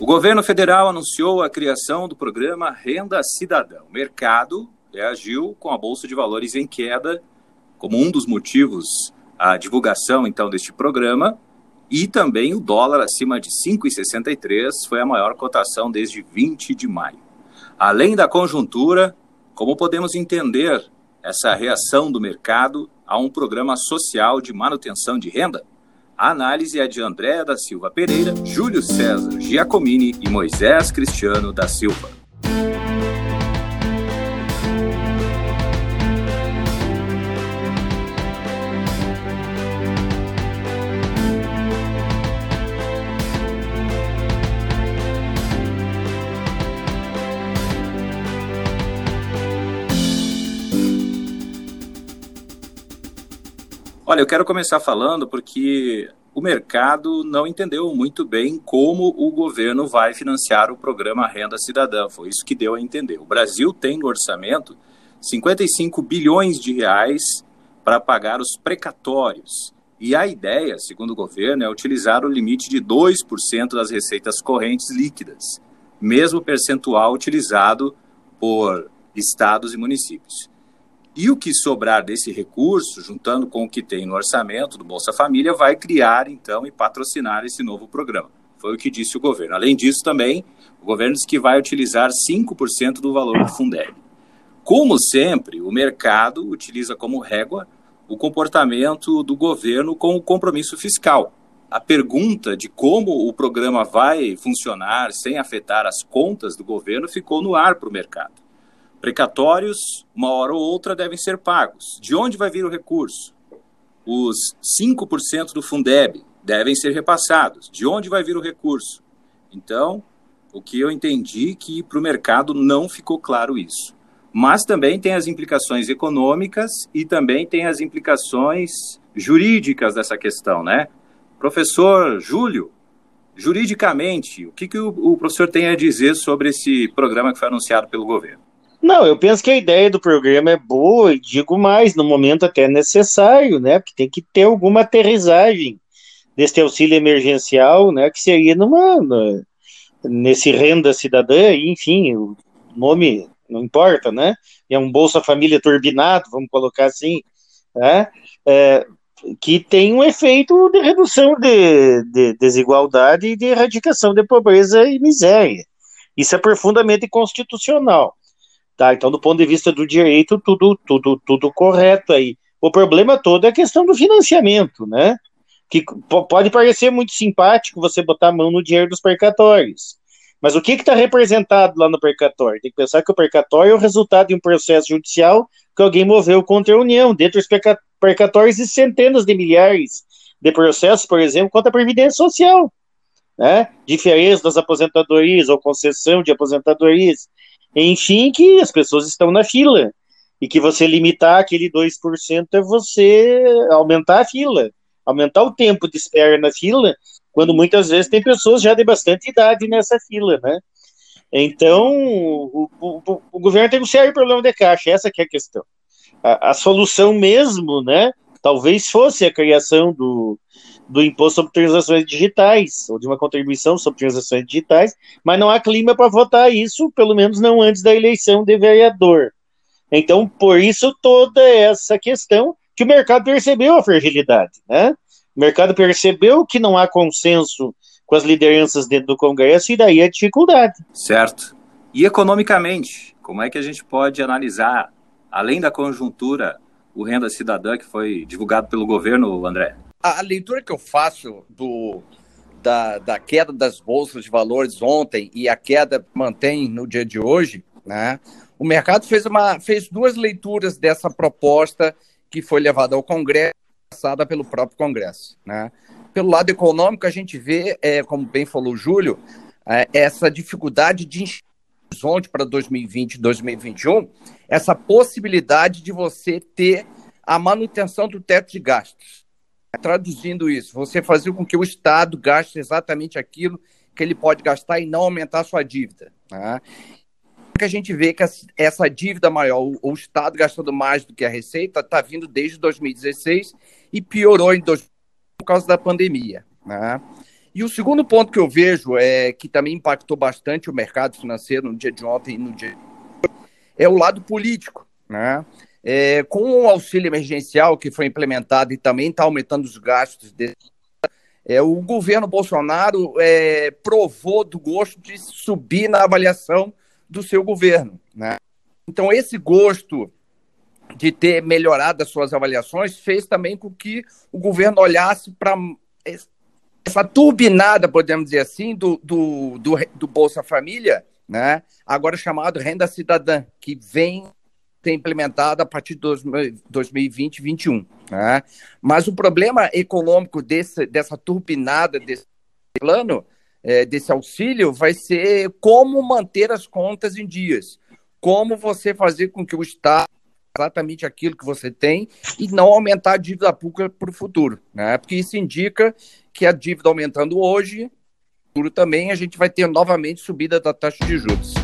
O governo federal anunciou a criação do programa Renda Cidadã. O mercado reagiu com a bolsa de valores em queda, como um dos motivos a divulgação então deste programa, e também o dólar acima de 5,63 foi a maior cotação desde 20 de maio. Além da conjuntura, como podemos entender essa reação do mercado a um programa social de manutenção de renda? A análise é de Andréa da Silva Pereira, Júlio César Giacomini e Moisés Cristiano da Silva. Olha, eu quero começar falando porque o mercado não entendeu muito bem como o governo vai financiar o programa Renda Cidadã. Foi isso que deu a entender. O Brasil tem no orçamento 55 bilhões de reais para pagar os precatórios. E a ideia, segundo o governo, é utilizar o limite de 2% das receitas correntes líquidas, mesmo percentual utilizado por estados e municípios. E o que sobrar desse recurso, juntando com o que tem no orçamento do Bolsa Família, vai criar, então, e patrocinar esse novo programa. Foi o que disse o governo. Além disso, também, o governo disse que vai utilizar 5% do valor do Fundeb. Como sempre, o mercado utiliza como régua o comportamento do governo com o compromisso fiscal. A pergunta de como o programa vai funcionar sem afetar as contas do governo ficou no ar para o mercado. Precatórios, uma hora ou outra, devem ser pagos. De onde vai vir o recurso? Os 5% do Fundeb devem ser repassados. De onde vai vir o recurso? Então, o que eu entendi que para o mercado não ficou claro isso. Mas também tem as implicações econômicas e também tem as implicações jurídicas dessa questão, né? Professor Júlio, juridicamente, o que, que o, o professor tem a dizer sobre esse programa que foi anunciado pelo governo? Não, eu penso que a ideia do programa é boa e digo mais, no momento até necessário, né? Porque tem que ter alguma aterrissagem desse auxílio emergencial, né? Que seria numa, nesse renda cidadã, enfim, o nome não importa, né? É um Bolsa Família turbinado, vamos colocar assim, né? É, que tem um efeito de redução de, de desigualdade e de erradicação de pobreza e miséria. Isso é profundamente constitucional. Tá? Então, do ponto de vista do direito, tudo, tudo, tudo correto aí. O problema todo é a questão do financiamento, né? Que pode parecer muito simpático você botar a mão no dinheiro dos percatórios. Mas o que está representado lá no percatório? Tem que pensar que o percatório é o resultado de um processo judicial que alguém moveu contra a União. Dentro dos percatórios, e centenas de milhares de processos, por exemplo, contra a Previdência Social. Né? Diferença das aposentadorias ou concessão de aposentadorias. Enfim, que as pessoas estão na fila. E que você limitar aquele 2% é você aumentar a fila, aumentar o tempo de espera na fila, quando muitas vezes tem pessoas já de bastante idade nessa fila, né? Então, o, o, o governo tem um sério problema de caixa, essa é a questão. A, a solução mesmo, né, talvez fosse a criação do, do imposto sobre transações digitais, ou de uma contribuição sobre transações digitais, mas não há clima para votar isso, pelo menos não antes da eleição de vereador. Então, por isso, toda essa questão que o mercado percebeu a fragilidade, né? O mercado percebeu que não há consenso com as lideranças dentro do Congresso e daí a dificuldade. Certo. E economicamente, como é que a gente pode analisar, além da conjuntura, o Renda Cidadã que foi divulgado pelo governo, André? A, leitura que eu faço do, da, da queda das bolsas de valores ontem e a queda mantém no dia de hoje, né? O mercado fez, uma, fez duas leituras dessa proposta que foi levada ao Congresso, passada pelo próprio Congresso. Né? Pelo lado econômico, a gente vê, é, como bem falou o Júlio, é, essa dificuldade de horizonte para 2020 e 2021, essa possibilidade de você ter a manutenção do teto de gastos. Traduzindo isso, você fazer com que o Estado gaste exatamente aquilo que ele pode gastar e não aumentar sua dívida. Tá? que a gente vê que essa dívida maior, o, Estado gastando mais do que a receita, está vindo desde 2016 e piorou em dois, por causa da pandemia. Né? E o segundo ponto que eu vejo é que também impactou bastante o mercado financeiro no dia de ontem e no dia é o lado político, né? É, com o auxílio emergencial que foi implementado e também está aumentando os gastos é, o governo Bolsonaro é, provou do gosto de subir na avaliação do seu governo. Né? Então, esse gosto de ter melhorado as suas avaliações fez também com que o governo olhasse para essa turbinada, podemos dizer assim, do, do, do, do Bolsa Família, né? agora chamado Renda Cidadã, que vem ser implementada a partir de 2020 2021. Né? Mas o problema econômico desse, dessa turbinada desse plano, é, desse auxílio, vai ser como manter as contas em dias. Como você fazer com que o Estado exatamente aquilo que você tem e não aumentar a dívida pública para o futuro, né? Porque isso indica que a dívida aumentando hoje, futuro também a gente vai ter novamente subida da taxa de juros.